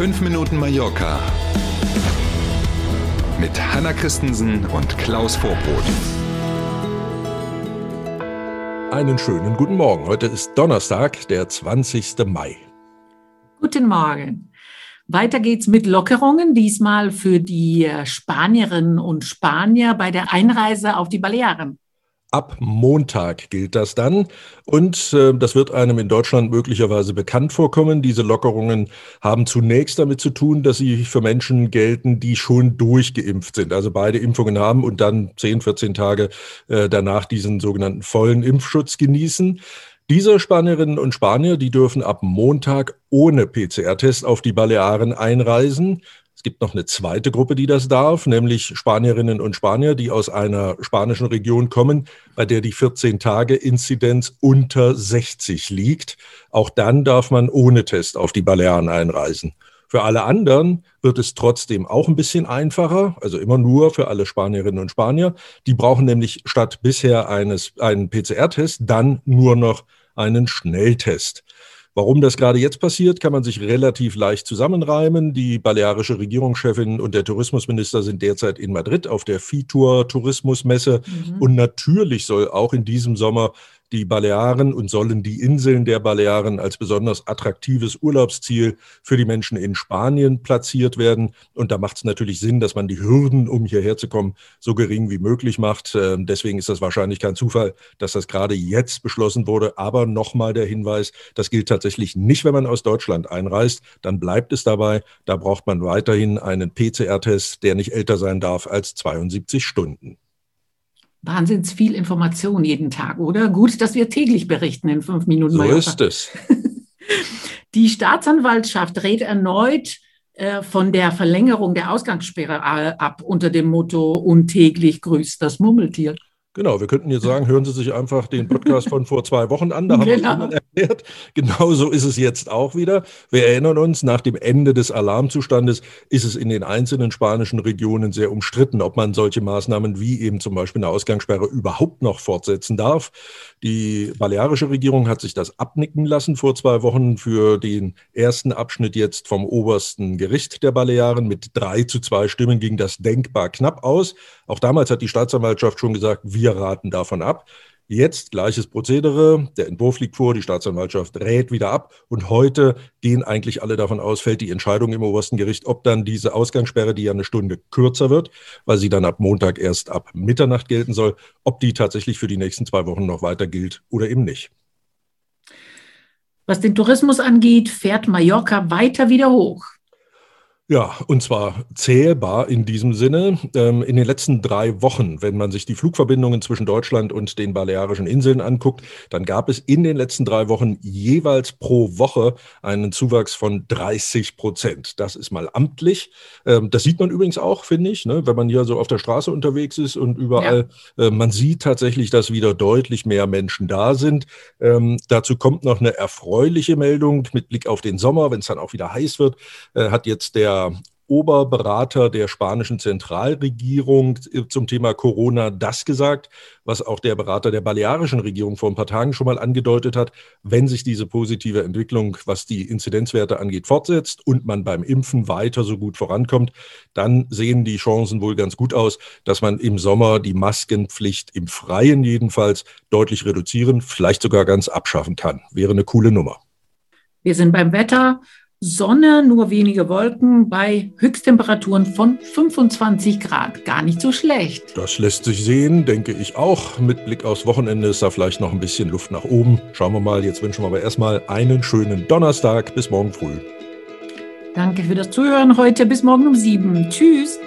5 Minuten Mallorca mit Hanna Christensen und Klaus Vorbrot. Einen schönen guten Morgen. Heute ist Donnerstag, der 20. Mai. Guten Morgen. Weiter geht's mit Lockerungen, diesmal für die Spanierinnen und Spanier bei der Einreise auf die Balearen. Ab Montag gilt das dann. Und äh, das wird einem in Deutschland möglicherweise bekannt vorkommen. Diese Lockerungen haben zunächst damit zu tun, dass sie für Menschen gelten, die schon durchgeimpft sind, also beide Impfungen haben und dann 10, 14 Tage äh, danach diesen sogenannten vollen Impfschutz genießen. Diese Spanierinnen und Spanier, die dürfen ab Montag ohne PCR-Test auf die Balearen einreisen. Es gibt noch eine zweite Gruppe, die das darf, nämlich Spanierinnen und Spanier, die aus einer spanischen Region kommen, bei der die 14-Tage-Inzidenz unter 60 liegt. Auch dann darf man ohne Test auf die Balearen einreisen. Für alle anderen wird es trotzdem auch ein bisschen einfacher, also immer nur für alle Spanierinnen und Spanier. Die brauchen nämlich statt bisher eines, einen PCR-Test dann nur noch einen Schnelltest. Warum das gerade jetzt passiert, kann man sich relativ leicht zusammenreimen. Die balearische Regierungschefin und der Tourismusminister sind derzeit in Madrid auf der FITUR Tourismusmesse. Mhm. Und natürlich soll auch in diesem Sommer die Balearen und sollen die Inseln der Balearen als besonders attraktives Urlaubsziel für die Menschen in Spanien platziert werden. Und da macht es natürlich Sinn, dass man die Hürden, um hierher zu kommen, so gering wie möglich macht. Ähm, deswegen ist das wahrscheinlich kein Zufall, dass das gerade jetzt beschlossen wurde. Aber nochmal der Hinweis, das gilt tatsächlich nicht, wenn man aus Deutschland einreist. Dann bleibt es dabei. Da braucht man weiterhin einen PCR-Test, der nicht älter sein darf als 72 Stunden. Wahnsinns viel Information jeden Tag, oder? Gut, dass wir täglich berichten in fünf Minuten. So Mallorca. ist es. Die Staatsanwaltschaft rät erneut äh, von der Verlängerung der Ausgangssperre ab unter dem Motto untäglich grüßt das Murmeltier. Genau, wir könnten jetzt sagen, hören Sie sich einfach den Podcast von vor zwei Wochen an, da haben genau. wir es erklärt. Genauso ist es jetzt auch wieder. Wir erinnern uns, nach dem Ende des Alarmzustandes ist es in den einzelnen spanischen Regionen sehr umstritten, ob man solche Maßnahmen wie eben zum Beispiel eine Ausgangssperre überhaupt noch fortsetzen darf. Die balearische Regierung hat sich das abnicken lassen vor zwei Wochen für den ersten Abschnitt jetzt vom obersten Gericht der Balearen. Mit drei zu zwei Stimmen ging das denkbar knapp aus. Auch damals hat die Staatsanwaltschaft schon gesagt, wir raten davon ab. Jetzt gleiches Prozedere. Der Entwurf liegt vor, die Staatsanwaltschaft rät wieder ab. Und heute gehen eigentlich alle davon aus, fällt die Entscheidung im obersten Gericht, ob dann diese Ausgangssperre, die ja eine Stunde kürzer wird, weil sie dann ab Montag erst ab Mitternacht gelten soll, ob die tatsächlich für die nächsten zwei Wochen noch weiter gilt oder eben nicht. Was den Tourismus angeht, fährt Mallorca weiter wieder hoch. Ja, und zwar zählbar in diesem Sinne. Ähm, in den letzten drei Wochen, wenn man sich die Flugverbindungen zwischen Deutschland und den Balearischen Inseln anguckt, dann gab es in den letzten drei Wochen jeweils pro Woche einen Zuwachs von 30 Prozent. Das ist mal amtlich. Ähm, das sieht man übrigens auch, finde ich, ne, wenn man hier so auf der Straße unterwegs ist und überall, ja. Äh, man sieht tatsächlich, dass wieder deutlich mehr Menschen da sind. Ähm, dazu kommt noch eine erfreuliche Meldung mit Blick auf den Sommer, wenn es dann auch wieder heiß wird, äh, hat jetzt der Oberberater der spanischen Zentralregierung zum Thema Corona das gesagt, was auch der Berater der balearischen Regierung vor ein paar Tagen schon mal angedeutet hat. Wenn sich diese positive Entwicklung, was die Inzidenzwerte angeht, fortsetzt und man beim Impfen weiter so gut vorankommt, dann sehen die Chancen wohl ganz gut aus, dass man im Sommer die Maskenpflicht im Freien jedenfalls deutlich reduzieren, vielleicht sogar ganz abschaffen kann. Wäre eine coole Nummer. Wir sind beim Wetter. Sonne, nur wenige Wolken bei Höchsttemperaturen von 25 Grad. Gar nicht so schlecht. Das lässt sich sehen, denke ich auch. Mit Blick aufs Wochenende ist da vielleicht noch ein bisschen Luft nach oben. Schauen wir mal. Jetzt wünschen wir aber erstmal einen schönen Donnerstag. Bis morgen früh. Danke für das Zuhören heute. Bis morgen um sieben. Tschüss.